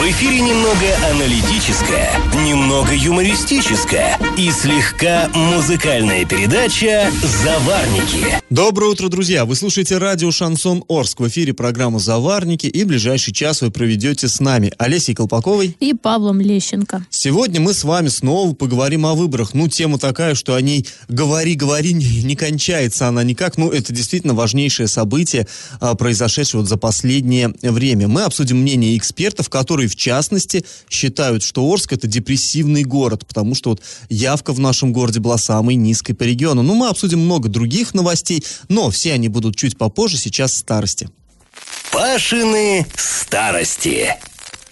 В эфире немного аналитическая, немного юмористическая и слегка музыкальная передача «Заварники». Доброе утро, друзья! Вы слушаете радио «Шансон Орск». В эфире программа «Заварники» и ближайший час вы проведете с нами Олесей Колпаковой и Павлом Лещенко. Сегодня мы с вами снова поговорим о выборах. Ну, тема такая, что о ней говори-говори, не, не кончается она никак. Ну, это действительно важнейшее событие, а, произошедшее вот за последнее время. Мы обсудим мнение экспертов, которые в частности, считают, что Орск это депрессивный город, потому что вот явка в нашем городе была самой низкой по региону. Ну, мы обсудим много других новостей, но все они будут чуть попозже, сейчас старости. Пашины старости.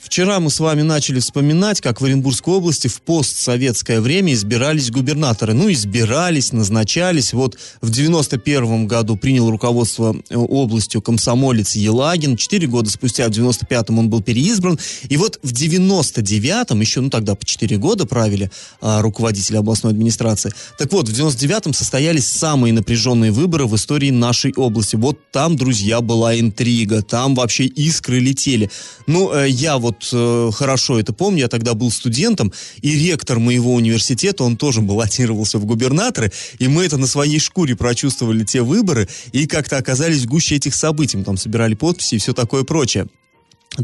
Вчера мы с вами начали вспоминать, как в Оренбургской области в постсоветское время избирались губернаторы. Ну, избирались, назначались. Вот в 91 году принял руководство э, областью комсомолец Елагин. Четыре года спустя, в 95-м, он был переизбран. И вот в 99-м, еще, ну, тогда по четыре года правили а, руководители областной администрации. Так вот, в 99-м состоялись самые напряженные выборы в истории нашей области. Вот там, друзья, была интрига. Там вообще искры летели. Ну, э, я вот вот э, хорошо это помню, я тогда был студентом, и ректор моего университета, он тоже баллотировался в губернаторы, и мы это на своей шкуре прочувствовали те выборы, и как-то оказались в гуще этих событий, мы там собирали подписи и все такое прочее.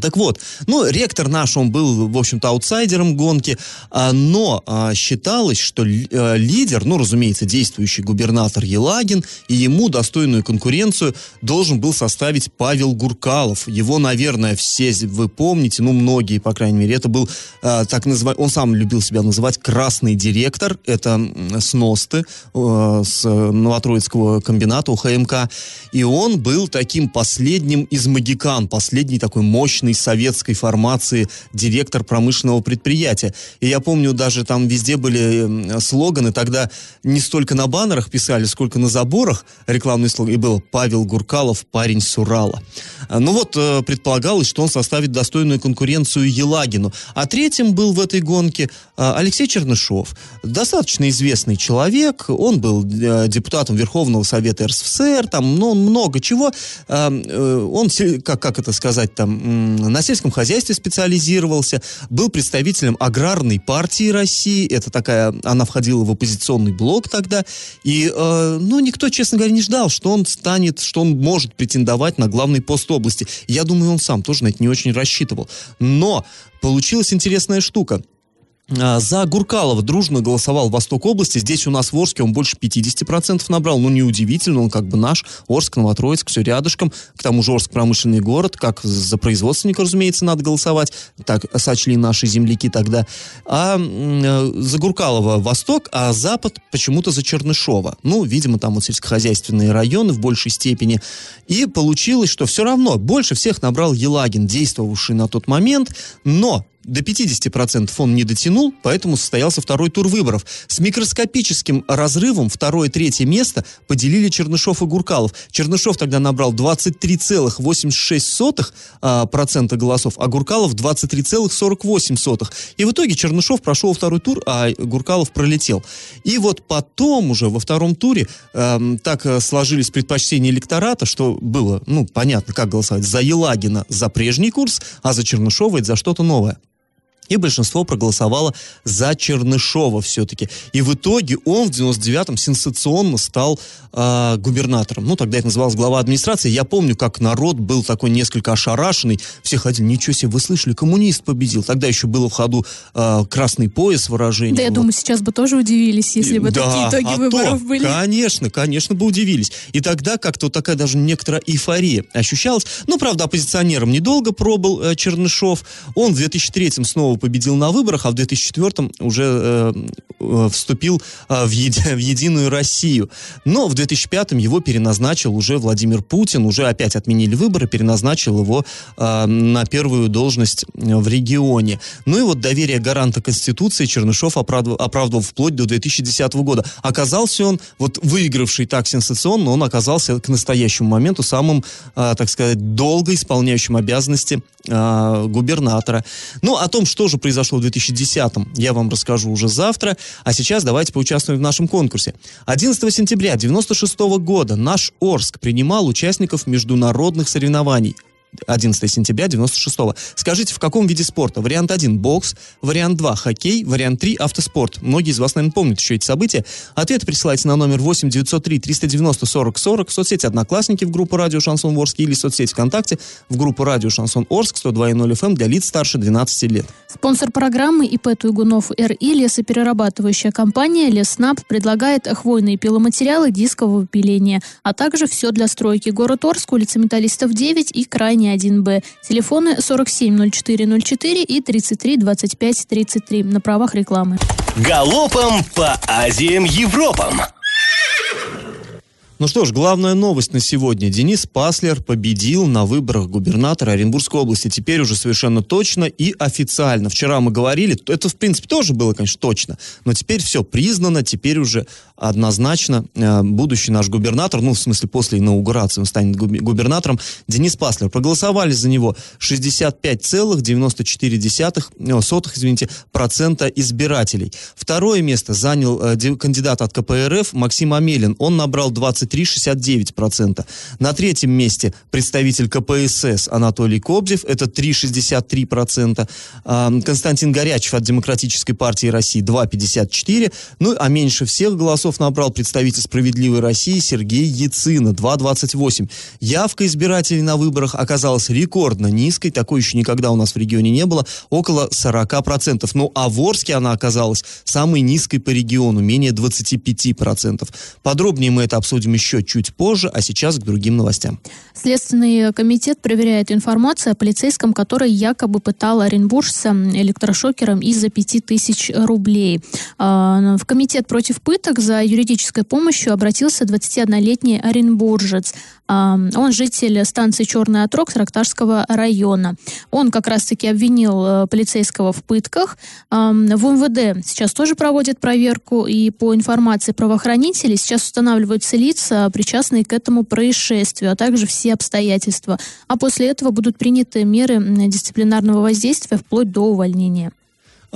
Так вот, ну, ректор наш, он был, в общем-то, аутсайдером гонки, а, но а, считалось, что а, лидер, ну, разумеется, действующий губернатор Елагин, и ему достойную конкуренцию должен был составить Павел Гуркалов. Его, наверное, все вы помните, ну, многие, по крайней мере, это был а, так называемый, он сам любил себя называть красный директор, это с Носты, а, с Новотроицкого комбината УХМК, и он был таким последним из магикан, последний такой мощный мощной советской формации директор промышленного предприятия. И я помню, даже там везде были слоганы, тогда не столько на баннерах писали, сколько на заборах рекламный слоган, и было «Павел Гуркалов, парень с Урала». А, ну вот, э, предполагалось, что он составит достойную конкуренцию Елагину. А третьим был в этой гонке а, Алексей Чернышов. Достаточно известный человек, он был э, депутатом Верховного Совета РСФСР, там, ну, много чего. А, э, он, как, как это сказать, там, на сельском хозяйстве специализировался, был представителем аграрной партии России, это такая, она входила в оппозиционный блок тогда, и, э, ну, никто, честно говоря, не ждал, что он станет, что он может претендовать на главный пост области. Я думаю, он сам тоже на это не очень рассчитывал. Но получилась интересная штука. А, за Гуркалова дружно голосовал Восток области. Здесь у нас в Орске он больше 50% набрал. Ну, неудивительно, он как бы наш. Орск, Новотроицк, все рядышком. К тому же Орск промышленный город. Как за производственника, разумеется, надо голосовать. Так сочли наши земляки тогда. А э, за Гуркалова Восток, а Запад почему-то за Чернышова. Ну, видимо, там вот сельскохозяйственные районы в большей степени. И получилось, что все равно больше всех набрал Елагин, действовавший на тот момент. Но до 50% он не дотянул, поэтому состоялся второй тур выборов. С микроскопическим разрывом второе-третье место поделили Чернышов и Гуркалов. Чернышов тогда набрал 23,86% а, голосов, а Гуркалов 23,48%. И в итоге Чернышов прошел второй тур, а Гуркалов пролетел. И вот потом уже во втором туре э, так сложились предпочтения электората, что было, ну, понятно, как голосовать. За Елагина за прежний курс, а за Чернышова это за что-то новое. И большинство проголосовало за Чернышова все-таки. И в итоге он в 99-м сенсационно стал э, губернатором. Ну, тогда это называлось глава администрации. Я помню, как народ был такой несколько ошарашенный. Все ходили, ничего себе, вы слышали, коммунист победил. Тогда еще было в ходу э, красный пояс выражение. Да, я вот. думаю, сейчас бы тоже удивились, если бы да, такие итоги а выборов то, были. Конечно, конечно бы удивились. И тогда как-то вот такая даже некоторая эйфория ощущалась. Ну, правда, оппозиционером недолго пробыл э, Чернышов. Он в 2003-м снова снова победил на выборах, а в 2004 уже э, э, вступил э, в, еди, в Единую Россию. Но в 2005 его переназначил уже Владимир Путин, уже опять отменили выборы, переназначил его э, на первую должность в регионе. Ну и вот доверие гаранта Конституции Чернышов оправдывал, оправдывал вплоть до 2010 года. Оказался он, вот выигравший так сенсационно, он оказался к настоящему моменту самым, э, так сказать, долго исполняющим обязанности э, губернатора. Ну, о том, что что же произошло в 2010-м, я вам расскажу уже завтра. А сейчас давайте поучаствуем в нашем конкурсе. 11 сентября 96 года наш Орск принимал участников международных соревнований. 11 сентября 96 -го. Скажите, в каком виде спорта? Вариант 1 – бокс, вариант 2 – хоккей, вариант 3 – автоспорт. Многие из вас, наверное, помнят еще эти события. Ответы присылайте на номер 8 903 390 40 40 в соцсети «Одноклассники» в группу «Радио Шансон Орск» или в соцсети ВКонтакте в группу «Радио Шансон Орск» 102.0 FM эм для лиц старше 12 лет. Спонсор программы ИП Туйгунов РИ лесоперерабатывающая компания «Леснаб» предлагает хвойные пиломатериалы дискового пиления, а также все для стройки. Город Орск, улица Металлистов 9 и крайне управления 1Б. Телефоны 470404 и 332533 на правах рекламы. Галопом по Азиям Европам! Ну что ж, главная новость на сегодня. Денис Паслер победил на выборах губернатора Оренбургской области. Теперь уже совершенно точно и официально. Вчера мы говорили, это в принципе тоже было, конечно, точно. Но теперь все признано, теперь уже однозначно э, будущий наш губернатор, ну в смысле после инаугурации он станет губернатором, Денис Паслер. Проголосовали за него 65,94 э, сотых, извините, процента избирателей. Второе место занял э, кандидат от КПРФ Максим Амелин. Он набрал 20 23,69%. На третьем месте представитель КПСС Анатолий Кобзев, это 3,63%. Константин Горячев от Демократической партии России 2,54%. Ну, а меньше всех голосов набрал представитель «Справедливой России» Сергей Яцина 2,28%. Явка избирателей на выборах оказалась рекордно низкой, такой еще никогда у нас в регионе не было, около 40%. Ну, а в Орске она оказалась самой низкой по региону, менее 25%. Подробнее мы это обсудим еще чуть позже, а сейчас к другим новостям. Следственный комитет проверяет информацию о полицейском, который якобы пытал оренбуржца электрошокером из-за 5000 рублей. А, в комитет против пыток за юридической помощью обратился 21-летний оренбуржец. Он житель станции Черный Отрог Саракташского района. Он как раз-таки обвинил э, полицейского в пытках. В МВД сейчас тоже проводят проверку, и по информации правоохранителей сейчас устанавливаются лица, причастные к этому происшествию, а также все обстоятельства. А после этого будут приняты меры дисциплинарного воздействия вплоть до увольнения.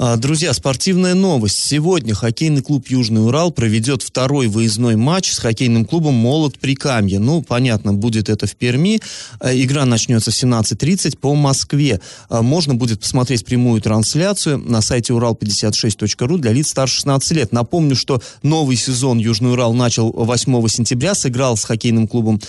А, друзья, спортивная новость. Сегодня хоккейный клуб «Южный Урал» проведет второй выездной матч с хоккейным клубом «Молот Прикамье». Ну, понятно, будет это в Перми. А, игра начнется в 17.30 по Москве. А, можно будет посмотреть прямую трансляцию на сайте урал56.ру для лиц старше 16 лет. Напомню, что новый сезон «Южный Урал» начал 8 сентября, сыграл с хоккейным клубом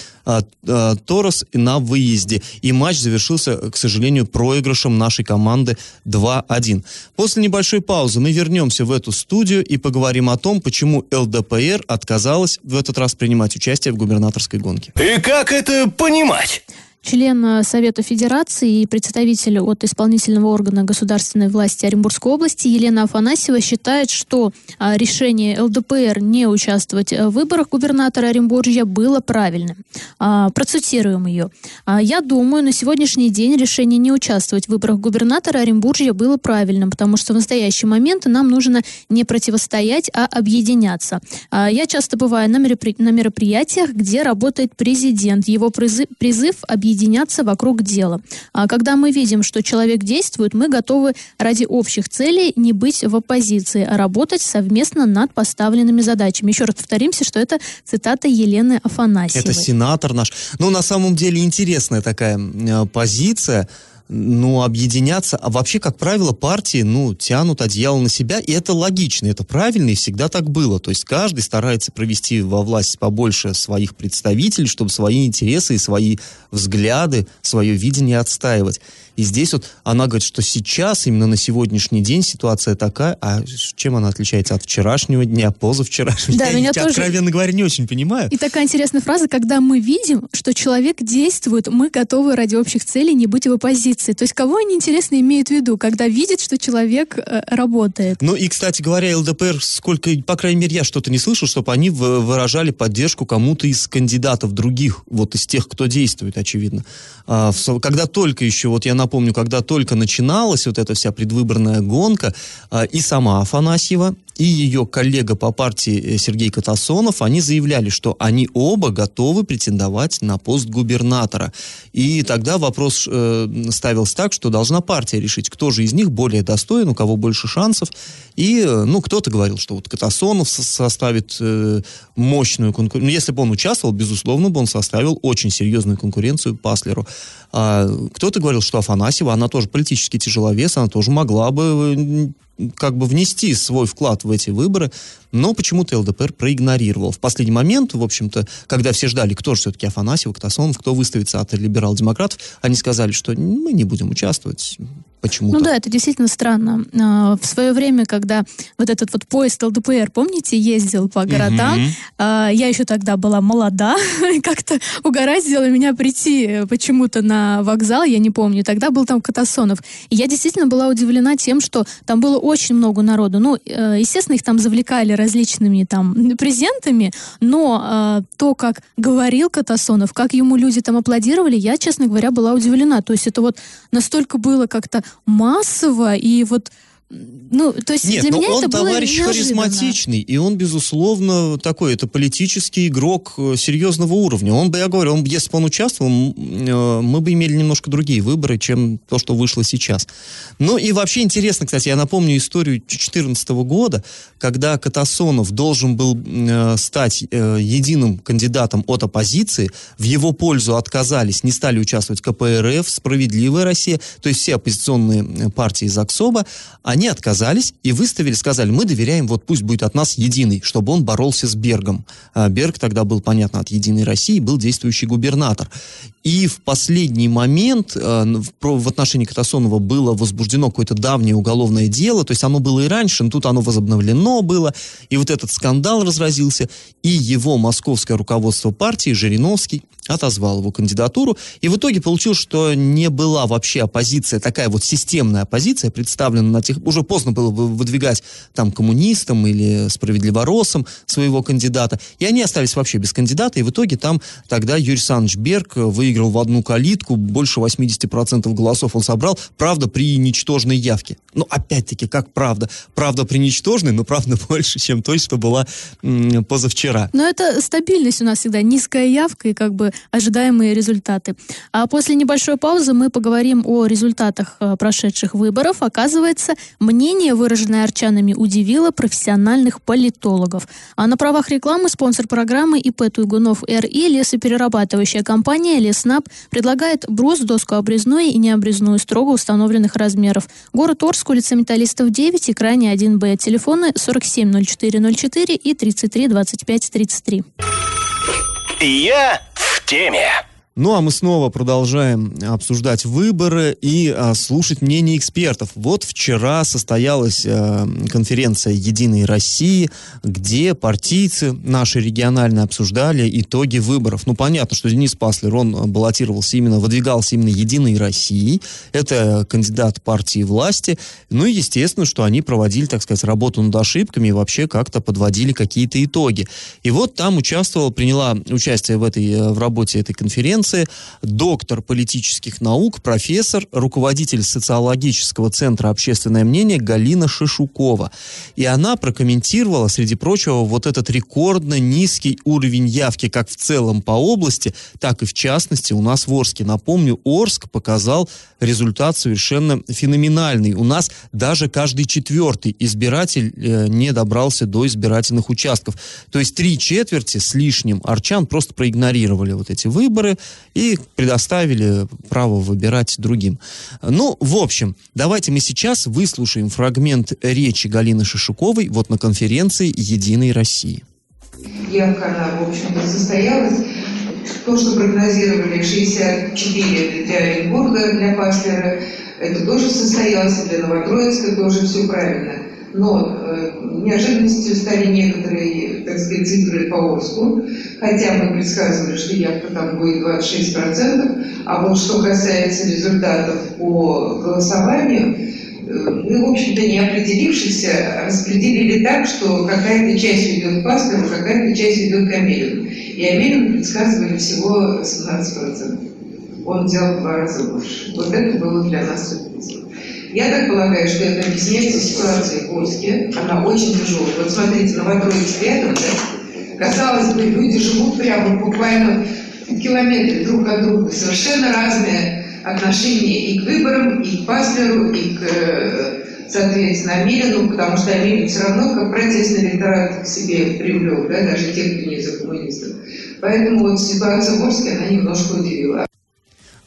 «Торос» на выезде. И матч завершился, к сожалению, проигрышем нашей команды 2-1. После После небольшой паузы мы вернемся в эту студию и поговорим о том, почему ЛДПР отказалась в этот раз принимать участие в губернаторской гонке. И как это понимать? Член э, Совета Федерации и представитель от исполнительного органа государственной власти Оренбургской области Елена Афанасьева считает, что а, решение ЛДПР не участвовать в выборах губернатора Оренбуржья было правильным. А, процитируем ее. «А, «Я думаю, на сегодняшний день решение не участвовать в выборах губернатора Оренбуржья было правильным, потому что в настоящий момент нам нужно не противостоять, а объединяться. Я часто бываю на мероприятиях, где работает президент. Его призыв, призыв объединяться вокруг дела. А когда мы видим, что человек действует, мы готовы ради общих целей не быть в оппозиции, а работать совместно над поставленными задачами. Еще раз повторимся, что это цитата Елены Афанасьевой. Это сенатор наш. Ну, на самом деле, интересная такая э, позиция ну, объединяться. А вообще, как правило, партии, ну, тянут одеяло на себя, и это логично, это правильно, и всегда так было. То есть каждый старается провести во власть побольше своих представителей, чтобы свои интересы и свои взгляды, свое видение отстаивать. И здесь вот она говорит, что сейчас, именно на сегодняшний день ситуация такая, а чем она отличается от вчерашнего дня, позавчерашнего да, дня? Меня Я, тоже... откровенно говоря, не очень понимаю. И такая интересная фраза, когда мы видим, что человек действует, мы готовы ради общих целей не быть в оппозиции. То есть кого они, интересно, имеют в виду, когда видят, что человек э, работает? Ну и, кстати говоря, ЛДПР, сколько, по крайней мере, я что-то не слышал, чтобы они выражали поддержку кому-то из кандидатов других, вот из тех, кто действует, очевидно. А, когда только еще, вот я напомню, когда только начиналась вот эта вся предвыборная гонка, а, и сама Афанасьева, и ее коллега по партии э, Сергей Катасонов, они заявляли, что они оба готовы претендовать на пост губернатора. И тогда вопрос э, ставился так, что должна партия решить, кто же из них более достоин, у кого больше шансов. И, э, ну, кто-то говорил, что вот Катасонов составит э, мощную конкуренцию. Ну, если бы он участвовал, безусловно, бы он составил очень серьезную конкуренцию Паслеру. А кто-то говорил, что Афанасьева, она тоже политически тяжеловес, она тоже могла бы как бы внести свой вклад в эти выборы, но почему-то ЛДПР проигнорировал. В последний момент, в общем-то, когда все ждали, кто же все-таки Афанасьев, Катасонов, кто выставится от либерал-демократов, они сказали, что мы не будем участвовать, почему-то. Ну да, это действительно странно. А, в свое время, когда вот этот вот поезд ЛДПР, помните, ездил по городам, угу. я еще тогда была молода, как-то угораздило меня прийти почему-то на вокзал, я не помню, тогда был там Катасонов. И я действительно была удивлена тем, что там было очень много народу. Ну, э, естественно, их там завлекали различными там презентами, но э, то, как говорил Катасонов, как ему люди там аплодировали, я, честно говоря, была удивлена. То есть это вот настолько было как-то массово, и вот ну, то есть Нет, для меня он это товарищ было харизматичный, и он, безусловно, такой, это политический игрок э, серьезного уровня. Он бы, я говорю, он, если бы он участвовал, э, мы бы имели немножко другие выборы, чем то, что вышло сейчас. Ну и вообще интересно, кстати, я напомню историю 2014 года, когда Катасонов должен был э, стать единым кандидатом от оппозиции, в его пользу отказались, не стали участвовать КПРФ, Справедливая Россия, то есть все оппозиционные партии из АКСОБа, они они отказались и выставили, сказали, мы доверяем, вот пусть будет от нас единый, чтобы он боролся с Бергом. А Берг тогда был, понятно, от Единой России, был действующий губернатор. И в последний момент э, в отношении Катасонова было возбуждено какое-то давнее уголовное дело, то есть оно было и раньше, но тут оно возобновлено было, и вот этот скандал разразился, и его московское руководство партии, Жириновский, отозвал его кандидатуру, и в итоге получилось, что не была вообще оппозиция, такая вот системная оппозиция, представлена на тех... Уже поздно было выдвигать там коммунистам или справедливоросам своего кандидата, и они остались вообще без кандидата, и в итоге там тогда Юрий Александрович Берг выиграл в одну калитку, больше 80% голосов он собрал, правда, при ничтожной явке. Но опять-таки, как правда? Правда при ничтожной, но правда больше, чем той, что была позавчера. Но это стабильность у нас всегда, низкая явка и как бы ожидаемые результаты. А после небольшой паузы мы поговорим о результатах э, прошедших выборов. Оказывается, мнение, выраженное арчанами, удивило профессиональных политологов. А на правах рекламы спонсор программы ИП Туйгунов РИ лесоперерабатывающая компания Леснаб предлагает брус, доску обрезную и необрезную строго установленных размеров. Город Орск, улица Металлистов 9 и крайне 1Б. Телефоны 470404 и 332533. Я в теме. Ну а мы снова продолжаем обсуждать выборы и а, слушать мнение экспертов. Вот вчера состоялась а, конференция «Единой России», где партийцы наши региональные обсуждали итоги выборов. Ну понятно, что Денис Паслер, он баллотировался именно, выдвигался именно «Единой России». Это кандидат партии власти. Ну и естественно, что они проводили, так сказать, работу над ошибками и вообще как-то подводили какие-то итоги. И вот там участвовала, приняла участие в, этой, в работе этой конференции конференции доктор политических наук, профессор, руководитель социологического центра «Общественное мнение» Галина Шишукова. И она прокомментировала, среди прочего, вот этот рекордно низкий уровень явки как в целом по области, так и в частности у нас в Орске. Напомню, Орск показал результат совершенно феноменальный. У нас даже каждый четвертый избиратель э, не добрался до избирательных участков. То есть три четверти с лишним арчан просто проигнорировали вот эти выборы и предоставили право выбирать другим. Ну, в общем, давайте мы сейчас выслушаем фрагмент речи Галины Шишуковой вот на конференции «Единой России». Явка, она, в общем-то, состоялась. То, что прогнозировали 64 для Оренбурга, для Паслера, это тоже состоялось, для Новотроицка тоже все правильно. Но э, неожиданностью стали некоторые, так сказать, цифры по Орску, хотя мы предсказывали, что явка там будет 26%, а вот что касается результатов по голосованию, э, мы, в общем-то, не определившись, распределили так, что какая-то часть идет к Пастору, какая-то часть идет к Амелину. И Амелину предсказывали всего 17%. Он взял в два раза больше. Вот это было для нас сюрпризом. Я так полагаю, что это объясняется ситуацией в Ольске. Она очень тяжелая. Вот смотрите, Новотроицк рядом, да? Казалось бы, люди живут прямо буквально в километре друг от друга. Совершенно разные отношения и к выборам, и к Паслеру, и к, э, соответственно, Амелину, потому что Амелин все равно как протестный электорат к себе привлек, да, даже тех, кто не за коммунистов. Поэтому вот ситуация в Ольске, она немножко удивила.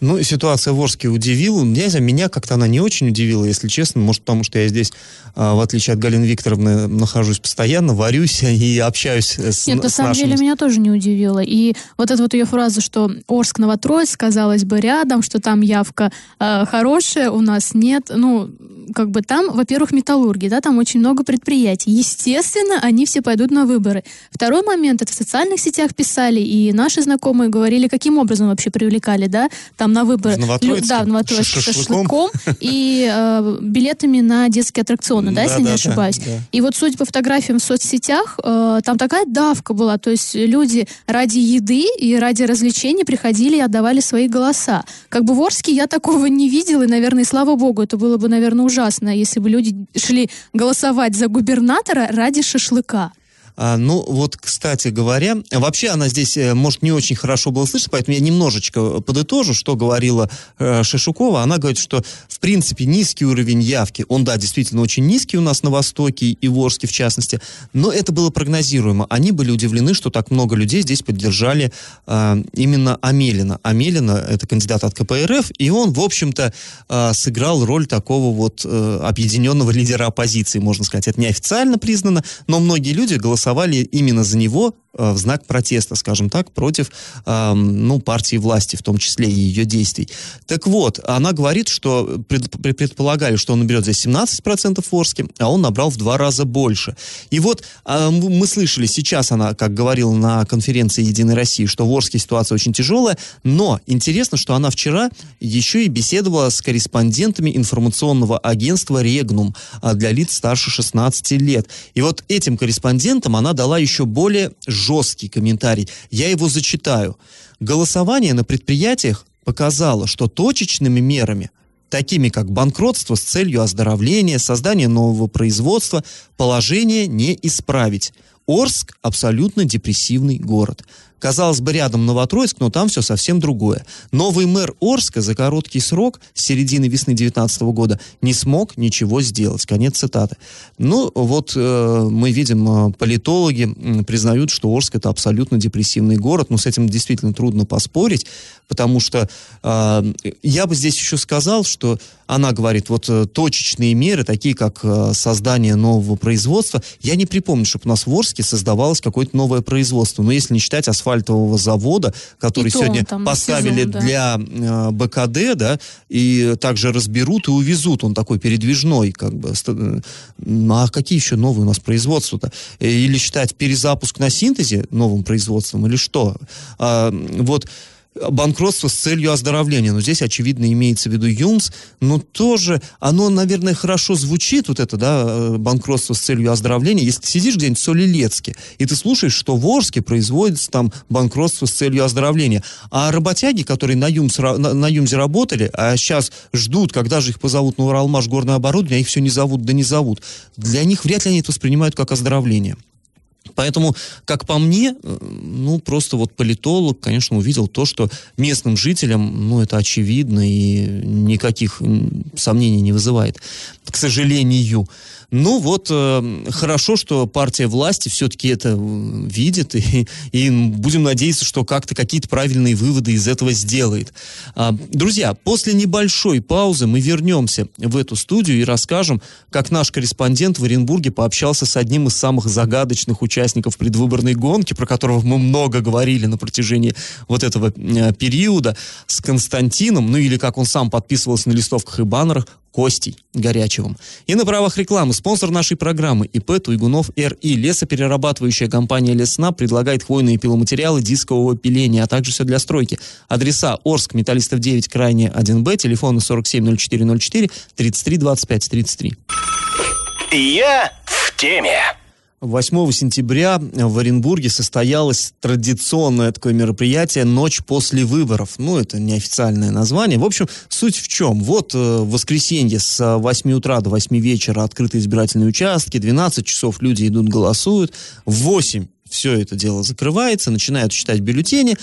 Ну, ситуация в Орске удивила. Меня, меня как-то она не очень удивила, если честно. Может, потому что я здесь, а, в отличие от Галины Викторовны, нахожусь постоянно, варюсь и общаюсь с Нет, на с самом нашими... деле меня тоже не удивило. И вот эта вот ее фраза, что Орск, Новотроицк, казалось бы, рядом, что там явка э, хорошая, у нас нет. Ну, как бы там, во-первых, металлурги, да, там очень много предприятий. Естественно, они все пойдут на выборы. Второй момент, это в социальных сетях писали, и наши знакомые говорили, каким образом вообще привлекали, да, там на выборы. В Новотроицке? Да, в Новотроицке шашлыком? и э, билетами на детские аттракционы, да, Да, если не да, да, ошибаюсь. да. И вот судя по фотографиям в соцсетях, э, там такая давка была, то есть люди ради еды и ради развлечений приходили и отдавали свои голоса. Как бы в Орске я такого не видела, и, наверное, и слава богу, это было бы, наверное, ужасно, если бы люди шли голосовать за губернатора ради шашлыка. А, ну, вот, кстати говоря, вообще она здесь, э, может, не очень хорошо было слышно, поэтому я немножечко подытожу, что говорила э, Шишукова. Она говорит, что, в принципе, низкий уровень явки, он, да, действительно очень низкий у нас на Востоке и в Орске, в частности, но это было прогнозируемо. Они были удивлены, что так много людей здесь поддержали э, именно Амелина. Амелина – это кандидат от КПРФ, и он, в общем-то, э, сыграл роль такого вот э, объединенного лидера оппозиции, можно сказать. Это неофициально признано, но многие люди голосовали именно за него э, в знак протеста, скажем так, против э, ну, партии власти, в том числе и ее действий. Так вот, она говорит, что пред- предполагали, что он наберет здесь 17% в Орске, а он набрал в два раза больше. И вот э, м- мы слышали, сейчас она, как говорила на конференции «Единой России», что в Орске ситуация очень тяжелая, но интересно, что она вчера еще и беседовала с корреспондентами информационного агентства «Регнум» а, для лиц старше 16 лет. И вот этим корреспондентам она дала еще более жесткий комментарий. Я его зачитаю. Голосование на предприятиях показало, что точечными мерами такими как банкротство с целью оздоровления, создание нового производства, положение не исправить. Орск – абсолютно депрессивный город. Казалось бы, рядом Новотроицк, но там все совсем другое. Новый мэр Орска за короткий срок, с середины весны 2019 года, не смог ничего сделать. Конец цитаты. Ну, вот э, мы видим, э, политологи признают, что Орск это абсолютно депрессивный город, но с этим действительно трудно поспорить, потому что э, я бы здесь еще сказал, что она говорит, вот э, точечные меры, такие как э, создание нового производства, я не припомню, чтобы у нас в Орске создавалось какое-то новое производство, но если не считать асфальтового завода, который И сегодня там поставили сезон, да. для э, БКД, да, и также разберут и увезут, он такой передвижной, как бы. Ну, А какие еще новые у нас производства-то? Э, Или считать перезапуск на синтезе новым производством, или что? А, вот банкротство с целью оздоровления. Но здесь, очевидно, имеется в виду ЮМС, но тоже оно, наверное, хорошо звучит, вот это, да, э, банкротство с целью оздоровления. Если ты сидишь где-нибудь в Солилецке, и ты слушаешь, что в Орске производится там банкротство с целью оздоровления, а работяги, которые на, ЮМС, на, на ЮМЗе работали, а сейчас ждут, когда же их позовут на Уралмаш горное оборудование, а их все не зовут, да не зовут, для них вряд ли они это воспринимают как оздоровление. Поэтому, как по мне, э, ну, просто вот политолог, конечно, увидел то, что местным жителям, ну, это очевидно и никаких сомнений не вызывает, к сожалению. Ну, вот э, хорошо, что партия власти все-таки это э, видит, и, и будем надеяться, что как-то какие-то правильные выводы из этого сделает. А, друзья, после небольшой паузы мы вернемся в эту студию и расскажем, как наш корреспондент в Оренбурге пообщался с одним из самых загадочных участников предвыборной гонки, про которого мы много говорили на протяжении вот этого э, периода, с Константином, ну или как он сам подписывался на листовках и баннерах, Костей Горячевым. И на правах рекламы спонсор нашей программы ИП Туйгунов РИ. Лесоперерабатывающая компания Лесна предлагает хвойные пиломатериалы дискового пиления, а также все для стройки. Адреса Орск, Металлистов 9, крайне 1Б, телефоны 470404 33 25 33. Я в теме. 8 сентября в Оренбурге состоялось традиционное такое мероприятие «Ночь после выборов». Ну, это неофициальное название. В общем, суть в чем? Вот э, в воскресенье с 8 утра до 8 вечера открыты избирательные участки, 12 часов люди идут голосуют, в 8 все это дело закрывается, начинают считать бюллетени,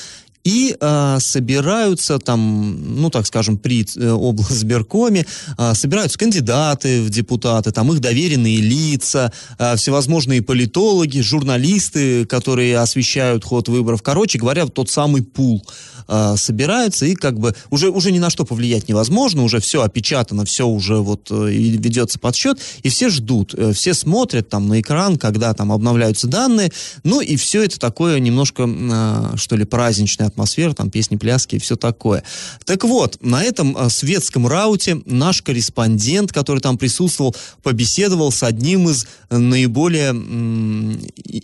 и э, собираются там, ну так скажем, при э, облсберкоме, э, собираются кандидаты в депутаты, там их доверенные лица, э, всевозможные политологи, журналисты, которые освещают ход выборов. Короче говоря, тот самый пул э, собираются и как бы уже, уже ни на что повлиять невозможно, уже все опечатано, все уже вот э, ведется подсчет, и все ждут, э, все смотрят там на экран, когда там обновляются данные, ну и все это такое немножко, э, что ли, праздничное атмосфера, там песни, пляски и все такое. Так вот, на этом э, светском рауте наш корреспондент, который там присутствовал, побеседовал с одним из наиболее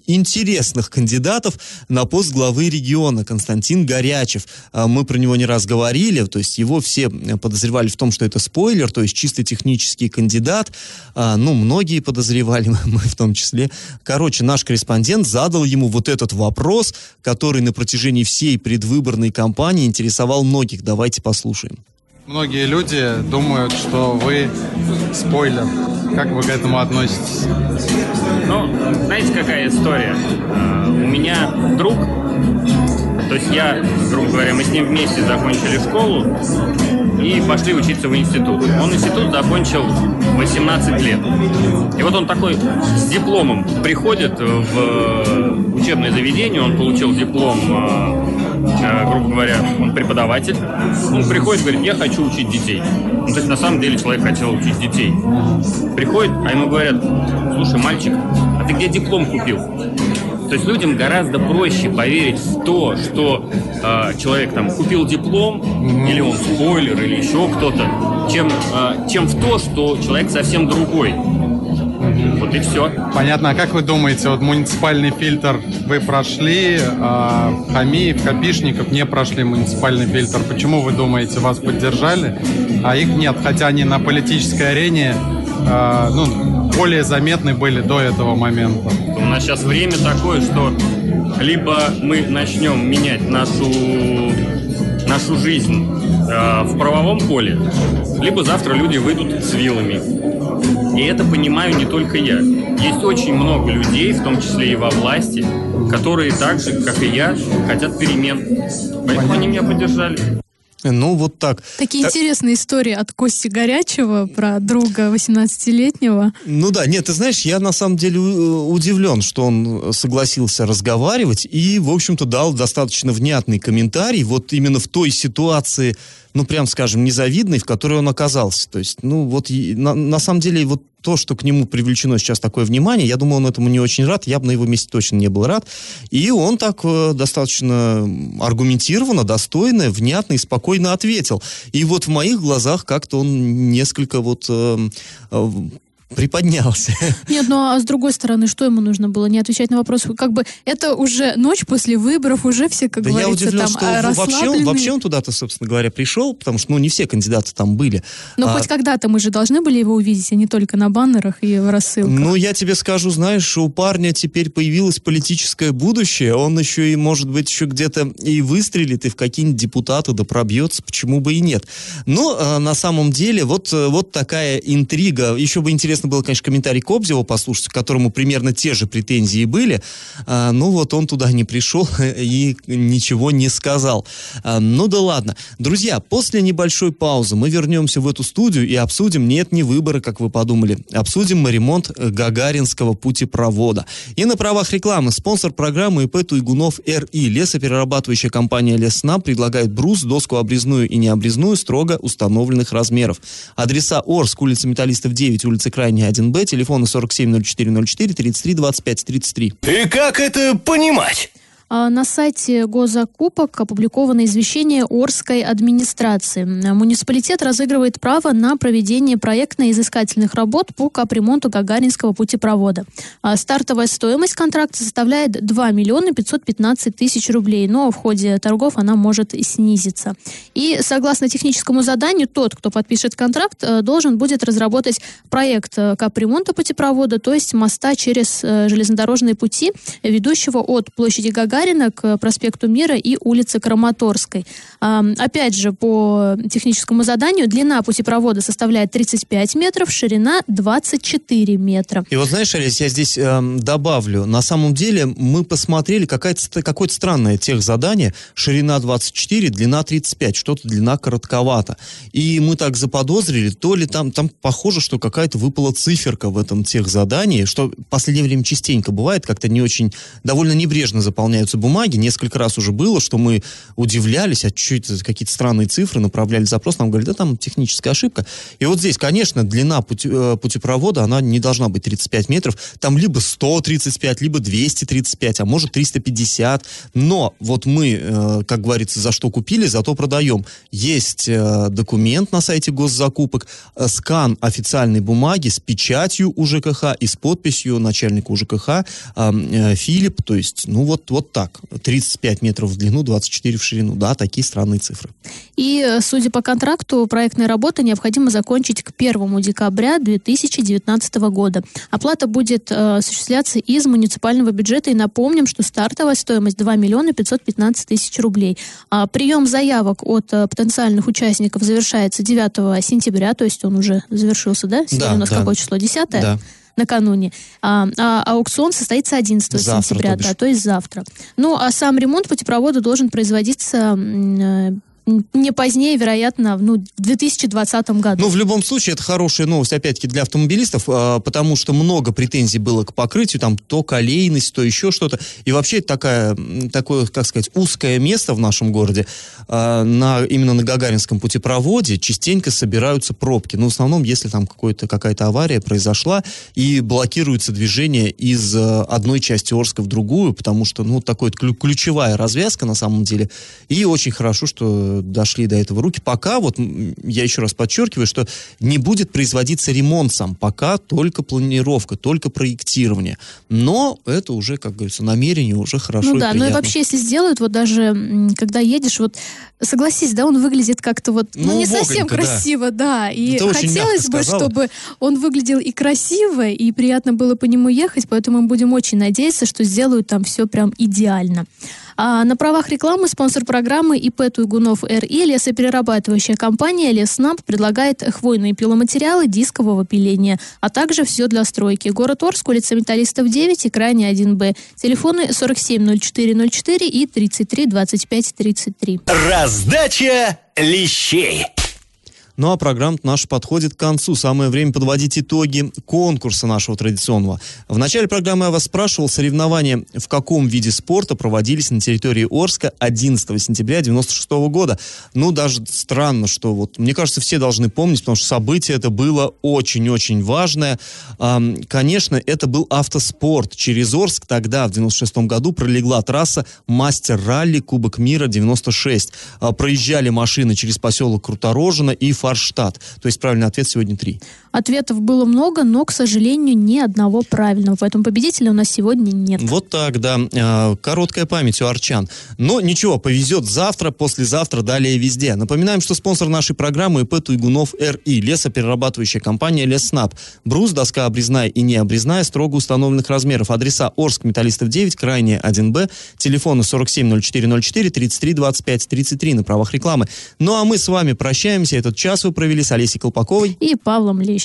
интересных кандидатов на пост главы региона, Константин Горячев. А, мы про него не раз говорили, то есть его все подозревали в том, что это спойлер, то есть чисто технический кандидат. А, ну, многие подозревали, мы в том числе. Короче, наш корреспондент задал ему вот этот вопрос, который на протяжении всей предвыборной кампании интересовал многих. Давайте послушаем. Многие люди думают, что вы спойлер. Как вы к этому относитесь? Ну, знаете, какая история? А, у меня друг, то есть я, грубо говоря, мы с ним вместе закончили школу и пошли учиться в институт. Он институт закончил 18 лет. И вот он такой с дипломом приходит в учебное заведение, он получил диплом Э, грубо говоря, он преподаватель, он приходит и говорит, я хочу учить детей. Ну, то есть на самом деле человек хотел учить детей. Приходит, а ему говорят, слушай, мальчик, а ты где диплом купил? То есть людям гораздо проще поверить в то, что э, человек там купил диплом, mm-hmm. или он спойлер, или еще кто-то, чем, э, чем в то, что человек совсем другой. Вот и все. Понятно. А как вы думаете, вот муниципальный фильтр вы прошли, а Хамиев, Капишников не прошли муниципальный фильтр. Почему вы думаете, вас поддержали, а их нет? Хотя они на политической арене а, ну, более заметны были до этого момента. У нас сейчас время такое, что либо мы начнем менять нашу нашу жизнь э, в правовом поле, либо завтра люди выйдут с вилами и это понимаю не только я. Есть очень много людей, в том числе и во власти, которые так же, как и я, хотят перемен. Поэтому они меня поддержали. Ну, вот так. Такие так... интересные истории от Кости Горячего про друга 18-летнего. Ну да, нет, ты знаешь, я на самом деле удивлен, что он согласился разговаривать и, в общем-то, дал достаточно внятный комментарий вот именно в той ситуации, ну, прям скажем, незавидной, в которой он оказался. То есть, ну, вот на, на самом деле вот то, что к нему привлечено сейчас такое внимание, я думаю, он этому не очень рад, я бы на его месте точно не был рад. И он так э, достаточно аргументированно, достойно, внятно и спокойно ответил. И вот в моих глазах как-то он несколько вот э, э, приподнялся. Нет, ну а с другой стороны, что ему нужно было? Не отвечать на вопрос. Как бы это уже ночь после выборов, уже все, как да говорится, я удивлен, там что вообще он, вообще он туда-то, собственно говоря, пришел, потому что, ну, не все кандидаты там были. Но а... хоть когда-то мы же должны были его увидеть, а не только на баннерах и в рассылках. Ну, я тебе скажу, знаешь, у парня теперь появилось политическое будущее, он еще и, может быть, еще где-то и выстрелит, и в какие-нибудь депутаты да пробьется, почему бы и нет. Но а, на самом деле вот, вот такая интрига. Еще бы интересно интересно было, конечно, комментарий Кобзева послушать, к которому примерно те же претензии были. А, ну вот он туда не пришел и ничего не сказал. А, ну да ладно. Друзья, после небольшой паузы мы вернемся в эту студию и обсудим, нет, не выборы, как вы подумали, обсудим мы ремонт Гагаринского путепровода. И на правах рекламы спонсор программы ИП Туйгунов РИ. Лесоперерабатывающая компания Леснам предлагает брус, доску обрезную и необрезную строго установленных размеров. Адреса Орск, улица Металлистов 9, улица Крайняя компании 1Б, телефоны 470404 33 25 33. И как это понимать? А, на сайте госзакупок опубликовано извещение Орской администрации. Муниципалитет разыгрывает право на проведение проектно-изыскательных работ по капремонту Гагаринского путепровода. А стартовая стоимость контракта составляет 2 миллиона 515 тысяч рублей, но в ходе торгов она может снизиться. И согласно техническому заданию, тот, кто подпишет контракт, э, должен будет разработать проект э, капремонта путепровода, то есть моста через э, железнодорожные пути, ведущего от площади Гагарина Гагарина к проспекту Мира и улице Краматорской. Опять же, по техническому заданию длина путепровода составляет 35 метров, ширина 24 метра. И вот знаешь, Олесь, я здесь э, добавлю. На самом деле мы посмотрели какое-то какое странное техзадание. Ширина 24, длина 35. Что-то длина коротковата. И мы так заподозрили, то ли там, там похоже, что какая-то выпала циферка в этом техзадании, что в последнее время частенько бывает, как-то не очень, довольно небрежно заполняют меняются бумаги. Несколько раз уже было, что мы удивлялись, а чуть какие-то странные цифры, направляли запрос, нам говорили, да, там техническая ошибка. И вот здесь, конечно, длина пути, э, путепровода, она не должна быть 35 метров. Там либо 135, либо 235, а может 350. Но вот мы, э, как говорится, за что купили, за то продаем. Есть э, документ на сайте госзакупок, скан официальной бумаги с печатью УЖКХ и с подписью начальника УЖКХ Филипп. То есть, ну вот, вот так. 35 метров в длину, 24 в ширину. Да, такие странные цифры. И, э, судя по контракту, проектная работа необходимо закончить к 1 декабря 2019 года. Оплата будет э, осуществляться из муниципального бюджета. И напомним, что стартовая стоимость 2 миллиона 515 тысяч рублей. А прием заявок от э, потенциальных участников завершается 9 сентября, то есть он уже завершился, да? Сегодня да, у нас да. какое число? 10? Да накануне. А, а аукцион состоится 11 завтра, сентября, то да, то есть завтра. Ну, а сам ремонт путепровода должен производиться э, не позднее, вероятно, ну, в 2020 году. Ну, в любом случае, это хорошая новость, опять-таки, для автомобилистов, а, потому что много претензий было к покрытию, там, то колейность, то еще что-то. И вообще, это такая, такое, как сказать, узкое место в нашем городе, а, на, именно на Гагаринском путепроводе частенько собираются пробки. Ну, в основном, если там какая-то авария произошла, и блокируется движение из а, одной части Орска в другую, потому что, ну, такой ключевая развязка, на самом деле. И очень хорошо, что дошли до этого руки. Пока, вот я еще раз подчеркиваю, что не будет производиться ремонт сам, пока только планировка, только проектирование. Но это уже, как говорится, намерение уже хорошо Ну да, и ну и вообще, если сделают, вот даже когда едешь, вот согласись, да, он выглядит как-то вот, ну, ну не совсем красиво, да. да. И это хотелось бы, чтобы он выглядел и красиво, и приятно было по нему ехать, поэтому мы будем очень надеяться, что сделают там все прям идеально. А на правах рекламы спонсор программы ИП Туйгунов РИ лесоперерабатывающая компания Леснаб предлагает хвойные пиломатериалы дискового пиления, а также все для стройки. Город Орск, улица Металлистов 9 и крайне 1Б. Телефоны 470404 и 33 25 33. Раздача лещей. Ну а программа наша подходит к концу. Самое время подводить итоги конкурса нашего традиционного. В начале программы я вас спрашивал, соревнования в каком виде спорта проводились на территории Орска 11 сентября 96 года. Ну, даже странно, что вот, мне кажется, все должны помнить, потому что событие это было очень-очень важное. Конечно, это был автоспорт. Через Орск тогда, в 96 году, пролегла трасса Мастер-ралли Кубок мира 96. А, проезжали машины через поселок Круторожино и Фарштадт. То есть правильный ответ сегодня три. Ответов было много, но, к сожалению, ни одного правильного. Поэтому победителя у нас сегодня нет. Вот так, да. Э, короткая память у арчан. Но ничего, повезет завтра, послезавтра, далее везде. Напоминаем, что спонсор нашей программы ИП Туйгунов РИ, лесоперерабатывающая компания Леснаб. Брус, доска обрезная и необрезная, строго установленных размеров. Адреса Орск, Металлистов 9, Крайне 1Б, телефоны 470404 33 25 33 на правах рекламы. Ну а мы с вами прощаемся. Этот час вы провели с Олесей Колпаковой и Павлом Лещенко.